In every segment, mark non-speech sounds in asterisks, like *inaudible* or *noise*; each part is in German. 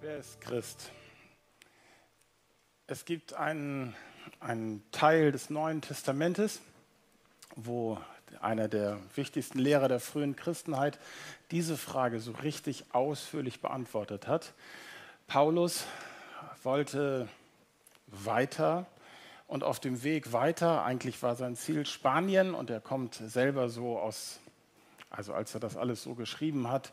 Wer ist Christ? Es gibt einen, einen Teil des Neuen Testamentes, wo einer der wichtigsten Lehrer der frühen Christenheit diese Frage so richtig ausführlich beantwortet hat. Paulus wollte weiter und auf dem Weg weiter, eigentlich war sein Ziel Spanien und er kommt selber so aus, also als er das alles so geschrieben hat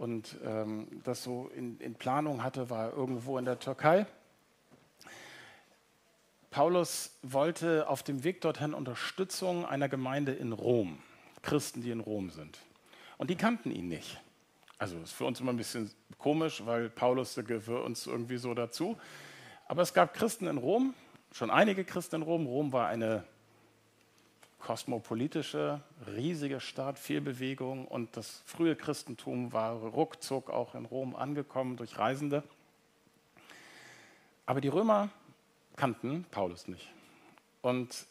und ähm, das so in, in Planung hatte, war irgendwo in der Türkei. Paulus wollte auf dem Weg dorthin Unterstützung einer Gemeinde in Rom, Christen, die in Rom sind. Und die kannten ihn nicht. Also ist für uns immer ein bisschen komisch, weil Paulus gehört uns irgendwie so dazu. Aber es gab Christen in Rom, schon einige Christen in Rom. Rom war eine kosmopolitische, riesige Stadt, viel Bewegung und das frühe Christentum war ruckzuck auch in Rom angekommen durch Reisende. Aber die Römer kannten Paulus nicht. Und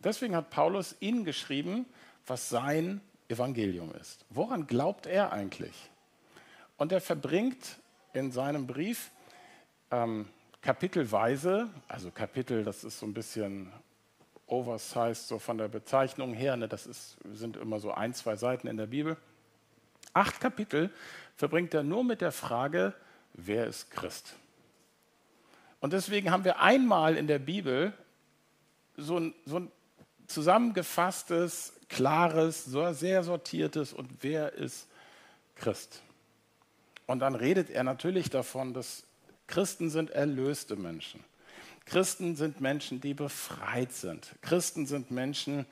deswegen hat Paulus ihnen geschrieben, was sein Evangelium ist. Woran glaubt er eigentlich? Und er verbringt in seinem Brief ähm, kapitelweise, also Kapitel, das ist so ein bisschen oversized, so von der Bezeichnung her, ne, das ist, sind immer so ein, zwei Seiten in der Bibel. Acht Kapitel verbringt er nur mit der Frage, wer ist Christ? Und deswegen haben wir einmal in der Bibel so ein, so ein zusammengefasstes, klares, sehr sortiertes und wer ist Christ? Und dann redet er natürlich davon, dass Christen sind erlöste Menschen. Christen sind Menschen, die befreit sind. Christen sind Menschen,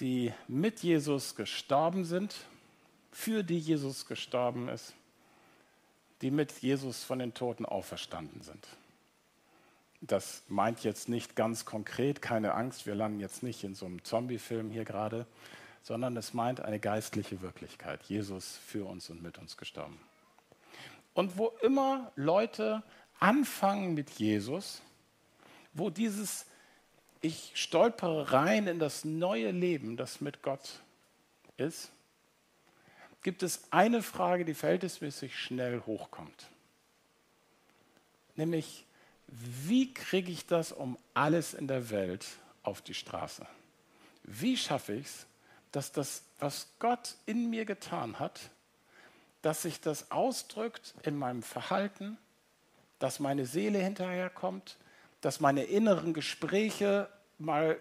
die mit Jesus gestorben sind, für die Jesus gestorben ist, die mit Jesus von den Toten auferstanden sind. Das meint jetzt nicht ganz konkret, keine Angst, wir landen jetzt nicht in so einem Zombie-Film hier gerade, sondern es meint eine geistliche Wirklichkeit. Jesus für uns und mit uns gestorben. Und wo immer Leute anfangen mit Jesus, wo dieses Ich stolpere rein in das neue Leben, das mit Gott ist, gibt es eine Frage, die verhältnismäßig schnell hochkommt. Nämlich, wie kriege ich das um alles in der Welt auf die Straße? Wie schaffe ich es, dass das, was Gott in mir getan hat, dass sich das ausdrückt in meinem Verhalten, dass meine Seele hinterherkommt, dass meine inneren Gespräche mal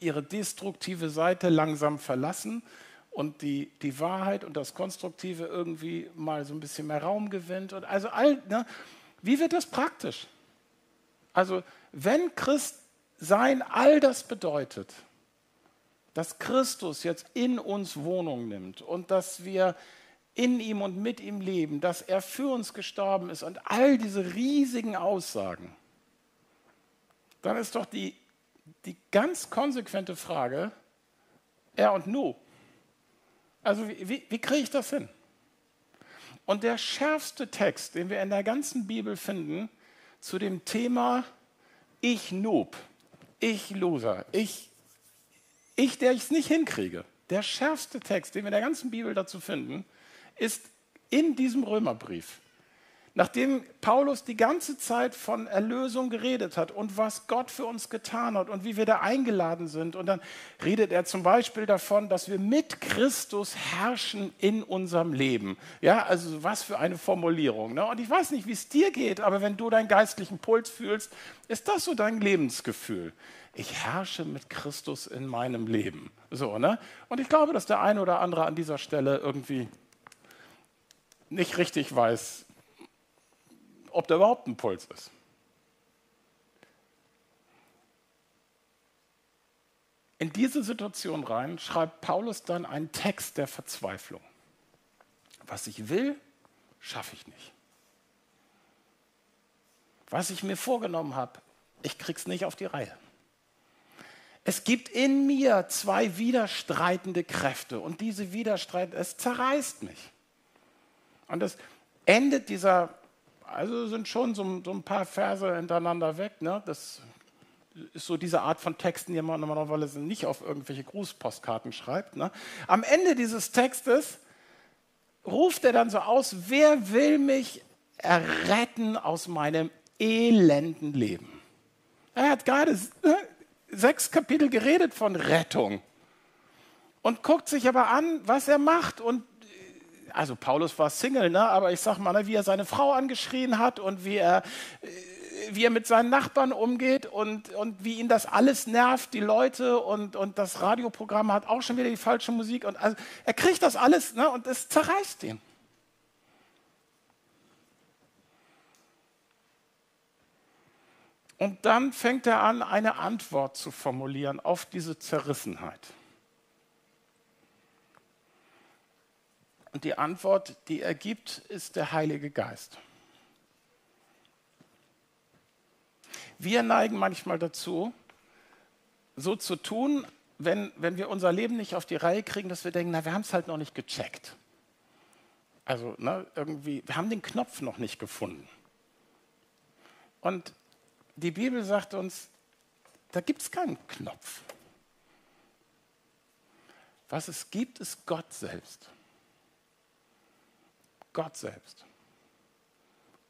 ihre destruktive Seite langsam verlassen und die, die Wahrheit und das Konstruktive irgendwie mal so ein bisschen mehr Raum gewinnt. Und also all, ne, wie wird das praktisch? Also, wenn Christ sein all das bedeutet, dass Christus jetzt in uns Wohnung nimmt und dass wir in ihm und mit ihm leben, dass er für uns gestorben ist und all diese riesigen Aussagen, dann ist doch die, die ganz konsequente Frage, er und nu. Also wie, wie, wie kriege ich das hin? Und der schärfste Text, den wir in der ganzen Bibel finden, zu dem Thema Ich Noob, ich Loser, ich, ich der ich es nicht hinkriege. Der schärfste Text, den wir in der ganzen Bibel dazu finden, ist in diesem Römerbrief. Nachdem Paulus die ganze Zeit von Erlösung geredet hat und was Gott für uns getan hat und wie wir da eingeladen sind, und dann redet er zum Beispiel davon, dass wir mit Christus herrschen in unserem Leben. Ja, also was für eine Formulierung. Ne? Und ich weiß nicht, wie es dir geht, aber wenn du deinen geistlichen Puls fühlst, ist das so dein Lebensgefühl. Ich herrsche mit Christus in meinem Leben. So, ne? Und ich glaube, dass der eine oder andere an dieser Stelle irgendwie nicht richtig weiß, ob da überhaupt ein Puls ist. In diese Situation rein schreibt Paulus dann einen Text der Verzweiflung. Was ich will, schaffe ich nicht. Was ich mir vorgenommen habe, ich krieg's nicht auf die Reihe. Es gibt in mir zwei widerstreitende Kräfte und diese Widerstreit, es zerreißt mich. Und es endet dieser also sind schon so, so ein paar Verse hintereinander weg. Ne? Das ist so diese Art von Texten, die man normalerweise nicht auf irgendwelche Grußpostkarten schreibt. Ne? Am Ende dieses Textes ruft er dann so aus, wer will mich erretten aus meinem elenden Leben. Er hat gerade äh, sechs Kapitel geredet von Rettung und guckt sich aber an, was er macht. Und also Paulus war Single, ne? aber ich sag mal, ne, wie er seine Frau angeschrien hat und wie er, äh, wie er mit seinen Nachbarn umgeht und, und wie ihn das alles nervt, die Leute und, und das Radioprogramm hat auch schon wieder die falsche Musik. Und also, er kriegt das alles ne? und es zerreißt ihn. Und dann fängt er an, eine Antwort zu formulieren auf diese Zerrissenheit. Und die Antwort, die er gibt, ist der Heilige Geist. Wir neigen manchmal dazu, so zu tun, wenn, wenn wir unser Leben nicht auf die Reihe kriegen, dass wir denken, na, wir haben es halt noch nicht gecheckt. Also ne, irgendwie, wir haben den Knopf noch nicht gefunden. Und die Bibel sagt uns, da gibt es keinen Knopf. Was es gibt, ist Gott selbst. Gott selbst.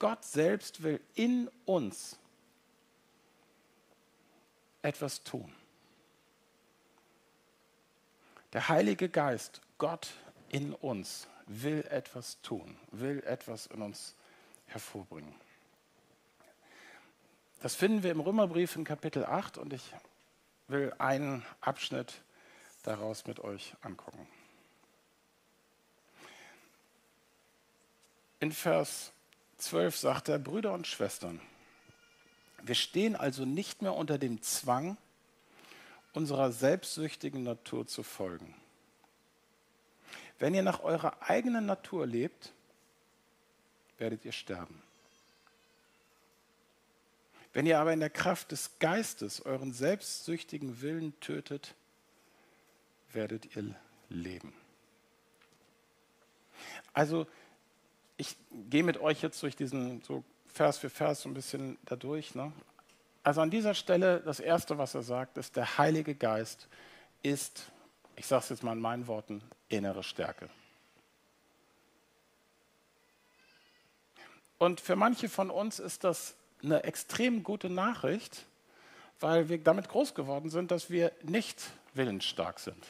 Gott selbst will in uns etwas tun. Der Heilige Geist, Gott in uns, will etwas tun, will etwas in uns hervorbringen. Das finden wir im Römerbrief in Kapitel 8 und ich will einen Abschnitt daraus mit euch angucken. In Vers 12 sagt er, Brüder und Schwestern, wir stehen also nicht mehr unter dem Zwang, unserer selbstsüchtigen Natur zu folgen. Wenn ihr nach eurer eigenen Natur lebt, werdet ihr sterben. Wenn ihr aber in der Kraft des Geistes euren selbstsüchtigen Willen tötet, werdet ihr leben. Also, ich gehe mit euch jetzt durch diesen so Vers für Vers so ein bisschen dadurch. Ne? Also an dieser Stelle, das Erste, was er sagt, ist, der Heilige Geist ist, ich sage es jetzt mal in meinen Worten, innere Stärke. Und für manche von uns ist das eine extrem gute Nachricht, weil wir damit groß geworden sind, dass wir nicht willensstark sind.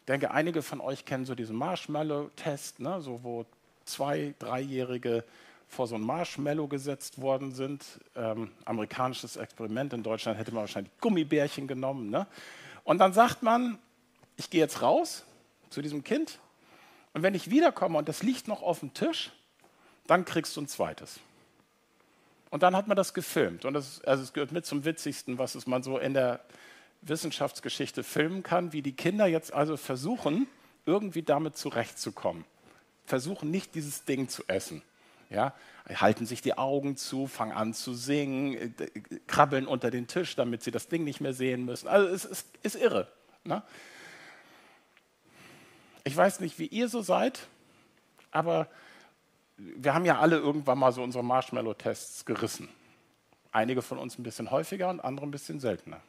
Ich denke, einige von euch kennen so diesen Marshmallow-Test, ne, so wo zwei, dreijährige vor so ein Marshmallow gesetzt worden sind. Ähm, amerikanisches Experiment. In Deutschland hätte man wahrscheinlich Gummibärchen genommen. Ne? Und dann sagt man, ich gehe jetzt raus zu diesem Kind und wenn ich wiederkomme und das liegt noch auf dem Tisch, dann kriegst du ein zweites. Und dann hat man das gefilmt. Und das, also es gehört mit zum Witzigsten, was es man so in der Wissenschaftsgeschichte filmen kann, wie die Kinder jetzt also versuchen, irgendwie damit zurechtzukommen. Versuchen nicht dieses Ding zu essen. Ja, halten sich die Augen zu, fangen an zu singen, äh, krabbeln unter den Tisch, damit sie das Ding nicht mehr sehen müssen. Also es ist, ist irre. Ne? Ich weiß nicht, wie ihr so seid, aber wir haben ja alle irgendwann mal so unsere Marshmallow-Tests gerissen. Einige von uns ein bisschen häufiger und andere ein bisschen seltener.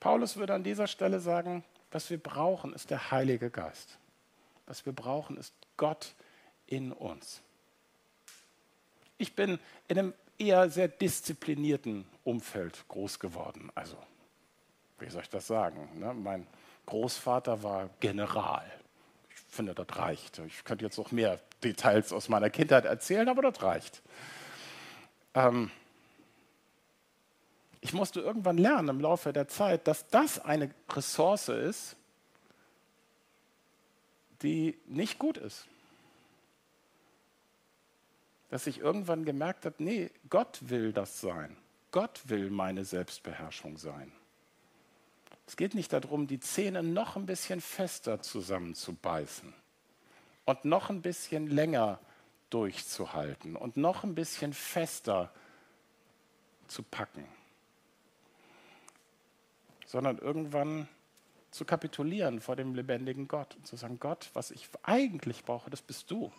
Paulus würde an dieser Stelle sagen, was wir brauchen, ist der Heilige Geist. Was wir brauchen, ist Gott in uns. Ich bin in einem eher sehr disziplinierten Umfeld groß geworden. Also, wie soll ich das sagen? Ne? Mein Großvater war General finde, das reicht. Ich könnte jetzt noch mehr Details aus meiner Kindheit erzählen, aber das reicht. Ähm ich musste irgendwann lernen im Laufe der Zeit, dass das eine Ressource ist, die nicht gut ist. Dass ich irgendwann gemerkt habe, nee, Gott will das sein. Gott will meine Selbstbeherrschung sein. Es geht nicht darum, die Zähne noch ein bisschen fester zusammenzubeißen und noch ein bisschen länger durchzuhalten und noch ein bisschen fester zu packen, sondern irgendwann zu kapitulieren vor dem lebendigen Gott und zu sagen, Gott, was ich eigentlich brauche, das bist du.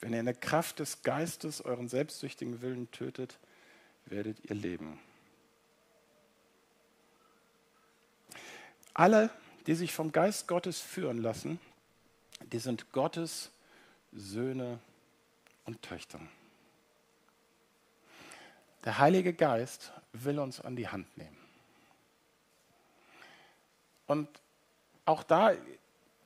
Wenn ihr in der Kraft des Geistes euren selbstsüchtigen Willen tötet, werdet ihr leben. Alle, die sich vom Geist Gottes führen lassen, die sind Gottes Söhne und Töchter. Der Heilige Geist will uns an die Hand nehmen. Und auch da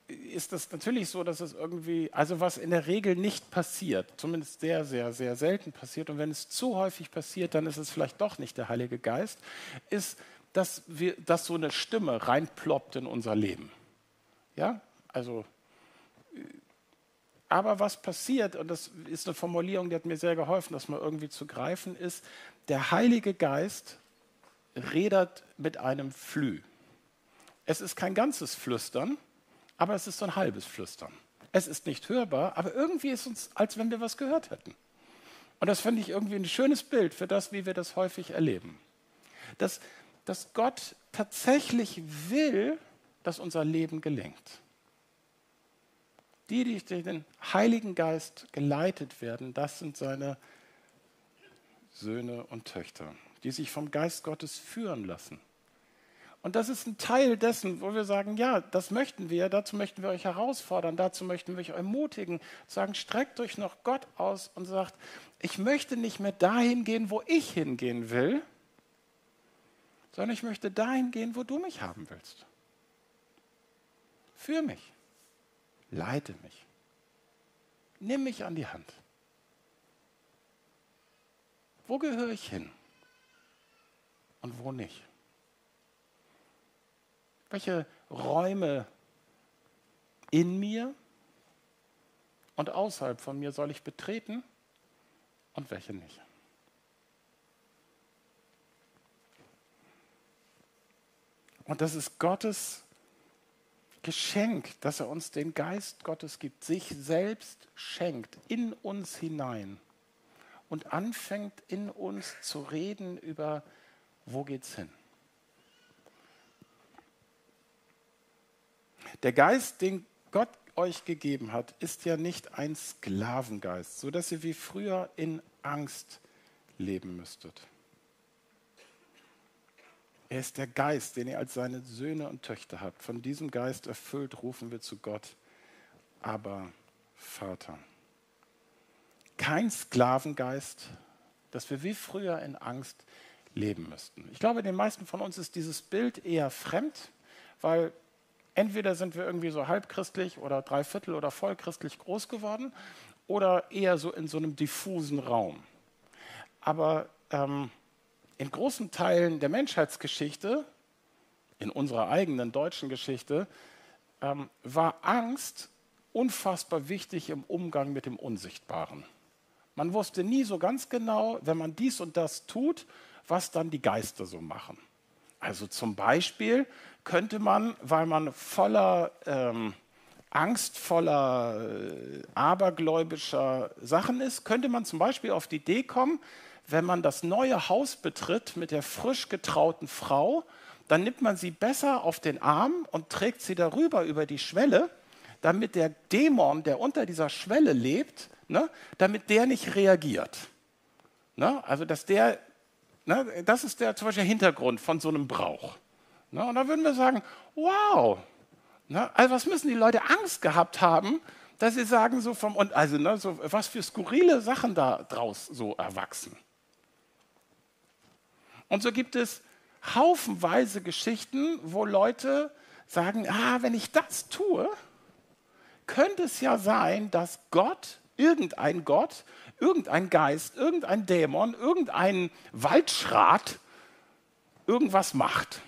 ist es natürlich so, dass es irgendwie, also was in der Regel nicht passiert, zumindest sehr, sehr, sehr selten passiert, und wenn es zu häufig passiert, dann ist es vielleicht doch nicht der Heilige Geist, ist, dass, wir, dass so eine Stimme reinploppt in unser Leben. Ja, also, aber was passiert, und das ist eine Formulierung, die hat mir sehr geholfen, das mal irgendwie zu greifen, ist, der Heilige Geist redet mit einem Flü. Es ist kein ganzes Flüstern, aber es ist so ein halbes Flüstern. Es ist nicht hörbar, aber irgendwie ist es, als wenn wir was gehört hätten. Und das finde ich irgendwie ein schönes Bild für das, wie wir das häufig erleben. Dass, dass Gott tatsächlich will, dass unser Leben gelingt. Die, die durch den Heiligen Geist geleitet werden, das sind seine Söhne und Töchter, die sich vom Geist Gottes führen lassen. Und das ist ein Teil dessen, wo wir sagen, ja, das möchten wir, dazu möchten wir euch herausfordern, dazu möchten wir euch ermutigen, sagen, streckt euch noch Gott aus und sagt, ich möchte nicht mehr dahin gehen, wo ich hingehen will, sondern ich möchte dahin gehen, wo du mich haben willst. Für mich. Leite mich. Nimm mich an die Hand. Wo gehöre ich hin? Und wo nicht? Welche Räume in mir und außerhalb von mir soll ich betreten und welche nicht? Und das ist Gottes Geschenk, dass er uns den Geist Gottes gibt, sich selbst schenkt, in uns hinein und anfängt in uns zu reden über, wo geht's hin? Der Geist, den Gott euch gegeben hat, ist ja nicht ein Sklavengeist, sodass ihr wie früher in Angst leben müsstet. Er ist der Geist, den ihr als seine Söhne und Töchter habt. Von diesem Geist erfüllt rufen wir zu Gott, aber Vater. Kein Sklavengeist, dass wir wie früher in Angst leben müssten. Ich glaube, den meisten von uns ist dieses Bild eher fremd, weil Entweder sind wir irgendwie so halbchristlich oder dreiviertel oder vollchristlich groß geworden oder eher so in so einem diffusen Raum. Aber ähm, in großen Teilen der Menschheitsgeschichte, in unserer eigenen deutschen Geschichte, ähm, war Angst unfassbar wichtig im Umgang mit dem Unsichtbaren. Man wusste nie so ganz genau, wenn man dies und das tut, was dann die Geister so machen. Also zum Beispiel könnte man, weil man voller ähm, Angst, voller äh, abergläubischer Sachen ist, könnte man zum Beispiel auf die Idee kommen, wenn man das neue Haus betritt mit der frisch getrauten Frau, dann nimmt man sie besser auf den Arm und trägt sie darüber über die Schwelle, damit der Dämon, der unter dieser Schwelle lebt, ne, damit der nicht reagiert. Ne? Also dass der Ne, das ist der zum Beispiel Hintergrund von so einem Brauch. Ne, und da würden wir sagen, wow, ne, also was müssen die Leute Angst gehabt haben, dass sie sagen, so vom, und also ne, so, was für skurrile Sachen da draus so erwachsen. Und so gibt es haufenweise Geschichten, wo Leute sagen, ah, wenn ich das tue, könnte es ja sein, dass Gott, irgendein Gott, irgendein Geist, irgendein Dämon, irgendein Waldschrat irgendwas macht.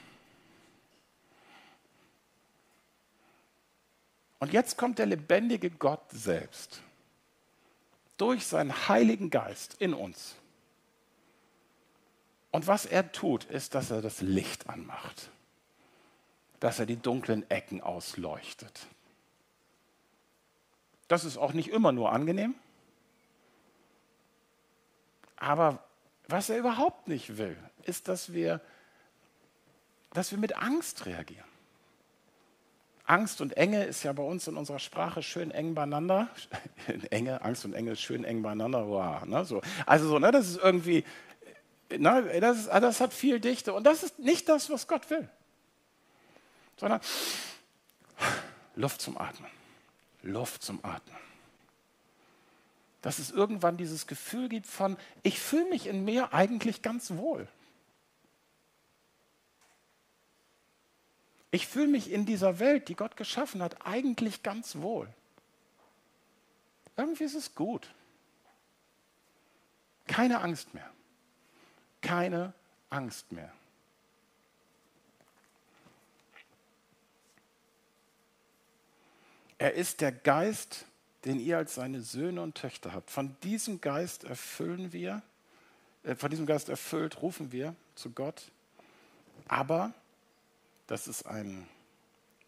Und jetzt kommt der lebendige Gott selbst durch seinen Heiligen Geist in uns. Und was er tut, ist, dass er das Licht anmacht, dass er die dunklen Ecken ausleuchtet. Das ist auch nicht immer nur angenehm. Aber was er überhaupt nicht will, ist, dass wir, dass wir mit Angst reagieren. Angst und Enge ist ja bei uns in unserer Sprache schön eng beieinander. *laughs* Enge, Angst und Enge ist schön eng beieinander. Wow, ne, so. Also so, ne, das ist irgendwie, ne, das, ist, das hat viel Dichte. Und das ist nicht das, was Gott will. Sondern Luft zum Atmen. Luft zum Atmen. Dass es irgendwann dieses Gefühl gibt von, ich fühle mich in mir eigentlich ganz wohl. Ich fühle mich in dieser Welt, die Gott geschaffen hat, eigentlich ganz wohl. Irgendwie ist es gut. Keine Angst mehr. Keine Angst mehr. Er ist der Geist, den ihr als seine Söhne und Töchter habt. Von diesem Geist erfüllen wir, äh, von diesem Geist erfüllt rufen wir zu Gott. Aber, das ist ein,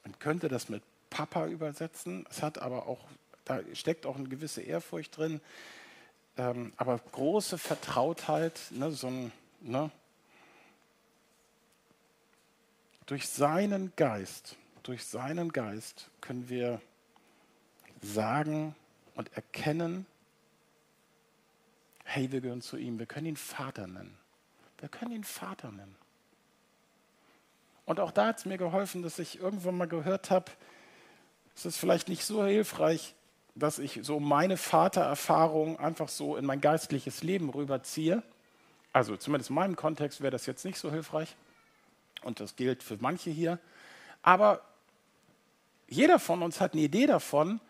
man könnte das mit Papa übersetzen, es hat aber auch, da steckt auch eine gewisse Ehrfurcht drin, ähm, aber große Vertrautheit, ne, so ein, ne, durch seinen Geist, durch seinen Geist können wir sagen und erkennen, hey, wir gehören zu ihm. Wir können ihn Vater nennen. Wir können ihn Vater nennen. Und auch da hat es mir geholfen, dass ich irgendwann mal gehört habe, es ist vielleicht nicht so hilfreich, dass ich so meine Vatererfahrung einfach so in mein geistliches Leben rüberziehe. Also zumindest in meinem Kontext wäre das jetzt nicht so hilfreich. Und das gilt für manche hier. Aber jeder von uns hat eine Idee davon,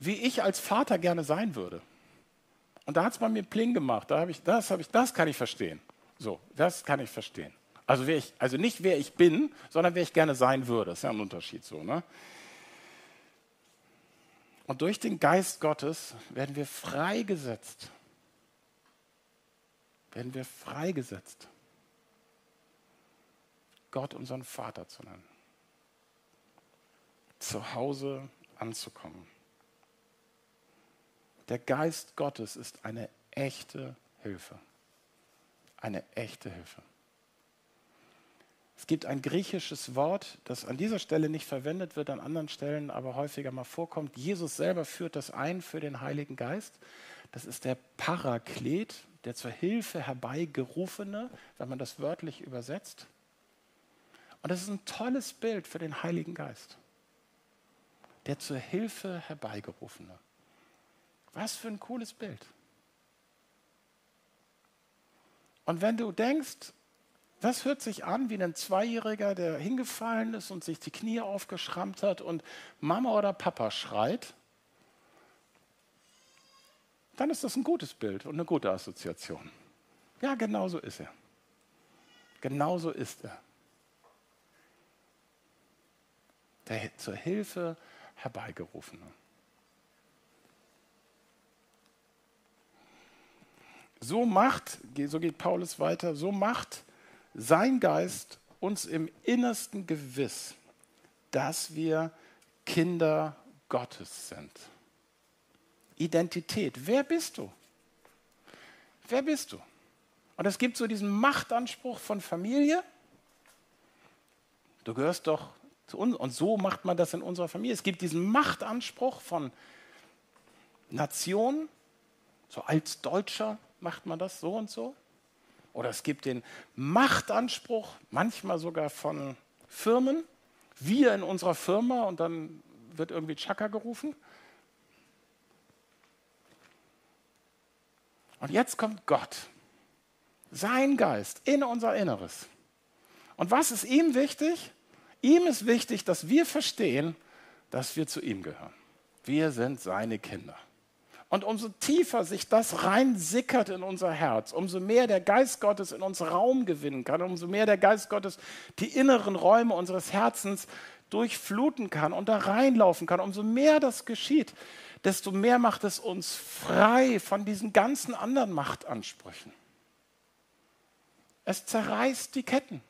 wie ich als Vater gerne sein würde. Und da hat es bei mir Pling gemacht. Da hab ich, das, hab ich, das kann ich verstehen. So, das kann ich verstehen. Also, ich, also nicht wer ich bin, sondern wer ich gerne sein würde. Das ist ja ein Unterschied so. Ne? Und durch den Geist Gottes werden wir freigesetzt. Werden wir freigesetzt, Gott unseren Vater zu nennen. Zu Hause anzukommen. Der Geist Gottes ist eine echte Hilfe. Eine echte Hilfe. Es gibt ein griechisches Wort, das an dieser Stelle nicht verwendet wird, an anderen Stellen aber häufiger mal vorkommt. Jesus selber führt das ein für den Heiligen Geist. Das ist der Paraklet, der zur Hilfe herbeigerufene, wenn man das wörtlich übersetzt. Und das ist ein tolles Bild für den Heiligen Geist. Der zur Hilfe herbeigerufene. Was für ein cooles Bild. Und wenn du denkst, das hört sich an wie ein Zweijähriger, der hingefallen ist und sich die Knie aufgeschrammt hat und Mama oder Papa schreit, dann ist das ein gutes Bild und eine gute Assoziation. Ja, genau so ist er. Genau so ist er. Der zur Hilfe herbeigerufene. So macht, so geht Paulus weiter, so macht sein Geist uns im Innersten gewiss, dass wir Kinder Gottes sind. Identität. Wer bist du? Wer bist du? Und es gibt so diesen Machtanspruch von Familie. Du gehörst doch zu uns. Und so macht man das in unserer Familie. Es gibt diesen Machtanspruch von Nation. So als Deutscher macht man das so und so. Oder es gibt den Machtanspruch, manchmal sogar von Firmen. Wir in unserer Firma und dann wird irgendwie Chaka gerufen. Und jetzt kommt Gott, sein Geist in unser Inneres. Und was ist ihm wichtig? Ihm ist wichtig, dass wir verstehen, dass wir zu ihm gehören. Wir sind seine Kinder. Und umso tiefer sich das reinsickert in unser Herz, umso mehr der Geist Gottes in uns Raum gewinnen kann, umso mehr der Geist Gottes die inneren Räume unseres Herzens durchfluten kann und da reinlaufen kann, umso mehr das geschieht, desto mehr macht es uns frei von diesen ganzen anderen Machtansprüchen. Es zerreißt die Ketten.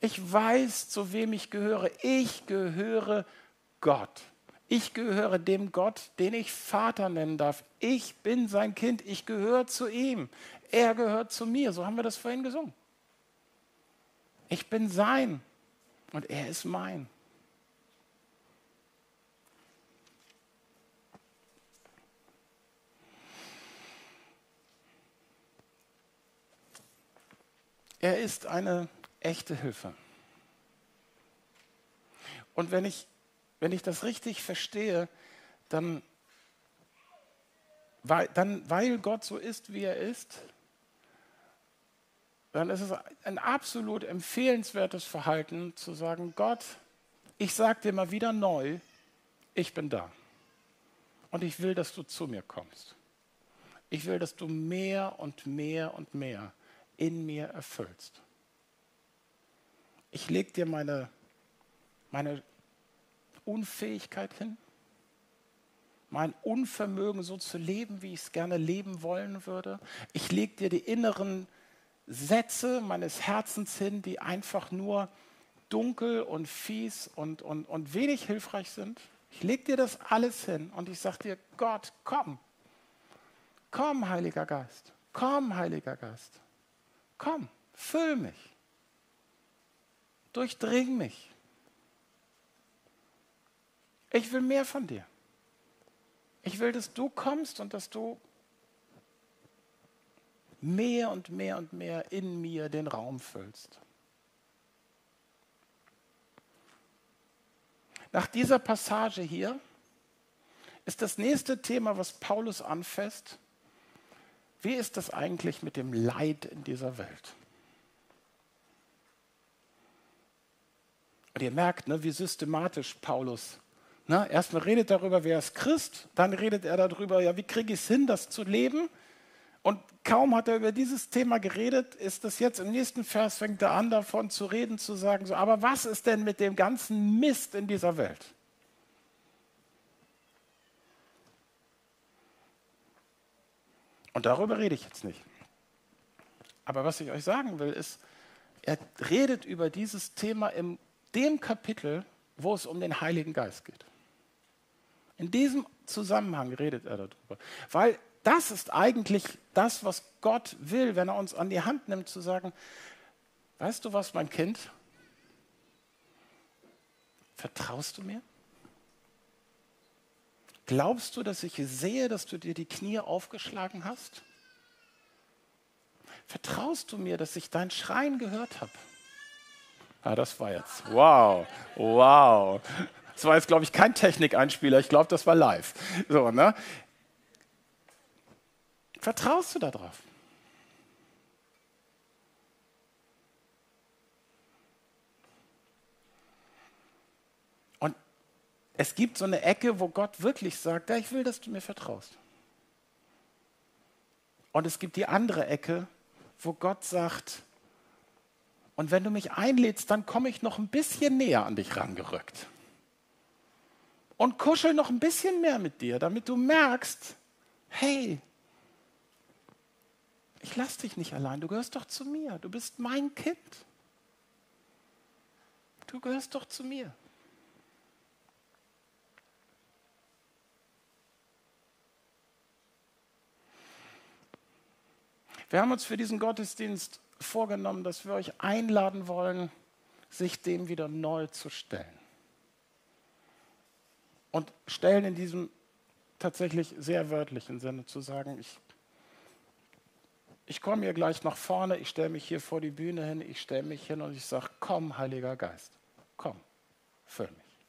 Ich weiß, zu wem ich gehöre. Ich gehöre Gott. Ich gehöre dem Gott, den ich Vater nennen darf. Ich bin sein Kind. Ich gehöre zu ihm. Er gehört zu mir. So haben wir das vorhin gesungen. Ich bin sein und er ist mein. Er ist eine echte Hilfe. Und wenn ich, wenn ich das richtig verstehe, dann weil, dann, weil Gott so ist, wie er ist, dann ist es ein absolut empfehlenswertes Verhalten zu sagen, Gott, ich sage dir mal wieder neu, ich bin da. Und ich will, dass du zu mir kommst. Ich will, dass du mehr und mehr und mehr in mir erfüllst. Ich lege dir meine, meine Unfähigkeit hin, mein Unvermögen so zu leben, wie ich es gerne leben wollen würde. Ich lege dir die inneren Sätze meines Herzens hin, die einfach nur dunkel und fies und, und, und wenig hilfreich sind. Ich lege dir das alles hin und ich sage dir, Gott, komm. Komm, Heiliger Geist. Komm, Heiliger Geist. Komm, füll mich. Durchdring mich. Ich will mehr von dir. Ich will, dass du kommst und dass du mehr und mehr und mehr in mir den Raum füllst. Nach dieser Passage hier ist das nächste Thema, was Paulus anfasst, wie ist das eigentlich mit dem Leid in dieser Welt? Und ihr merkt, ne, wie systematisch Paulus Ne? Erstmal redet er darüber, wer ist Christ, dann redet er darüber, ja, wie kriege ich es hin, das zu leben. Und kaum hat er über dieses Thema geredet, ist das jetzt im nächsten Vers, fängt er an davon zu reden, zu sagen, so, aber was ist denn mit dem ganzen Mist in dieser Welt? Und darüber rede ich jetzt nicht. Aber was ich euch sagen will, ist, er redet über dieses Thema in dem Kapitel, wo es um den Heiligen Geist geht. In diesem Zusammenhang redet er darüber. Weil das ist eigentlich das, was Gott will, wenn er uns an die Hand nimmt, zu sagen, weißt du was, mein Kind, vertraust du mir? Glaubst du, dass ich sehe, dass du dir die Knie aufgeschlagen hast? Vertraust du mir, dass ich dein Schreien gehört habe? Ah, das war jetzt. Wow, wow. Das war jetzt, glaube ich, kein Technikeinspieler. Ich glaube, das war live. So, ne? Vertraust du darauf? Und es gibt so eine Ecke, wo Gott wirklich sagt, ja, ich will, dass du mir vertraust. Und es gibt die andere Ecke, wo Gott sagt, und wenn du mich einlädst, dann komme ich noch ein bisschen näher an dich rangerückt und kuschel noch ein bisschen mehr mit dir, damit du merkst, hey, ich lasse dich nicht allein, du gehörst doch zu mir, du bist mein Kind. Du gehörst doch zu mir. Wir haben uns für diesen Gottesdienst vorgenommen, dass wir euch einladen wollen, sich dem wieder neu zu stellen und stellen in diesem tatsächlich sehr wörtlichen Sinne zu sagen, ich, ich komme hier gleich nach vorne, ich stelle mich hier vor die Bühne hin, ich stelle mich hin und ich sage, komm, Heiliger Geist, komm, füll mich.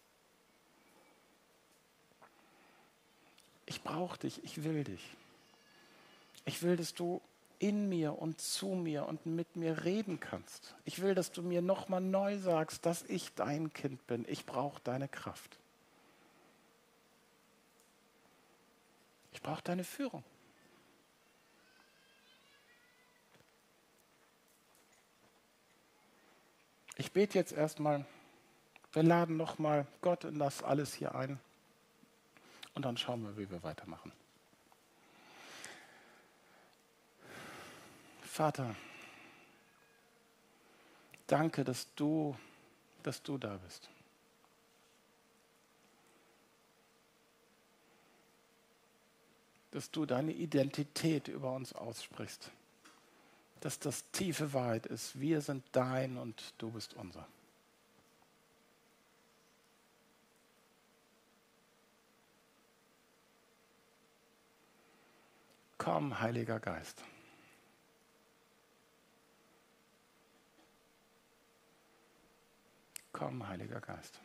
Ich brauche dich, ich will dich. Ich will, dass du in mir und zu mir und mit mir reden kannst. Ich will, dass du mir nochmal neu sagst, dass ich dein Kind bin. Ich brauche deine Kraft. Ich brauche deine Führung. Ich bete jetzt erstmal. Wir laden nochmal Gott in das alles hier ein. Und dann schauen wir, wie wir weitermachen. Vater, danke, dass du, dass du da bist. dass du deine Identität über uns aussprichst. Dass das tiefe Wahrheit ist. Wir sind dein und du bist unser. Komm, Heiliger Geist. Komm, Heiliger Geist.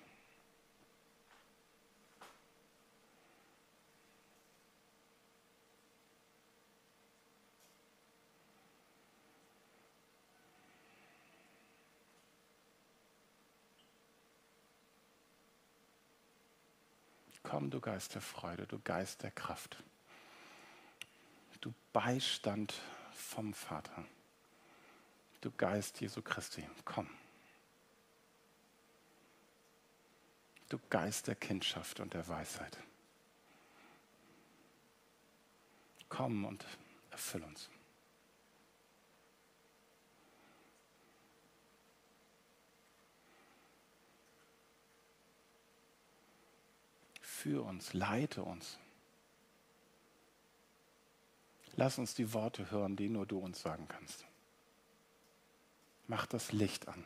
Komm, du Geist der Freude, du Geist der Kraft, du Beistand vom Vater, du Geist Jesu Christi, komm. Du Geist der Kindschaft und der Weisheit. Komm und erfüll uns. Führ uns, leite uns. Lass uns die Worte hören, die nur du uns sagen kannst. Mach das Licht an.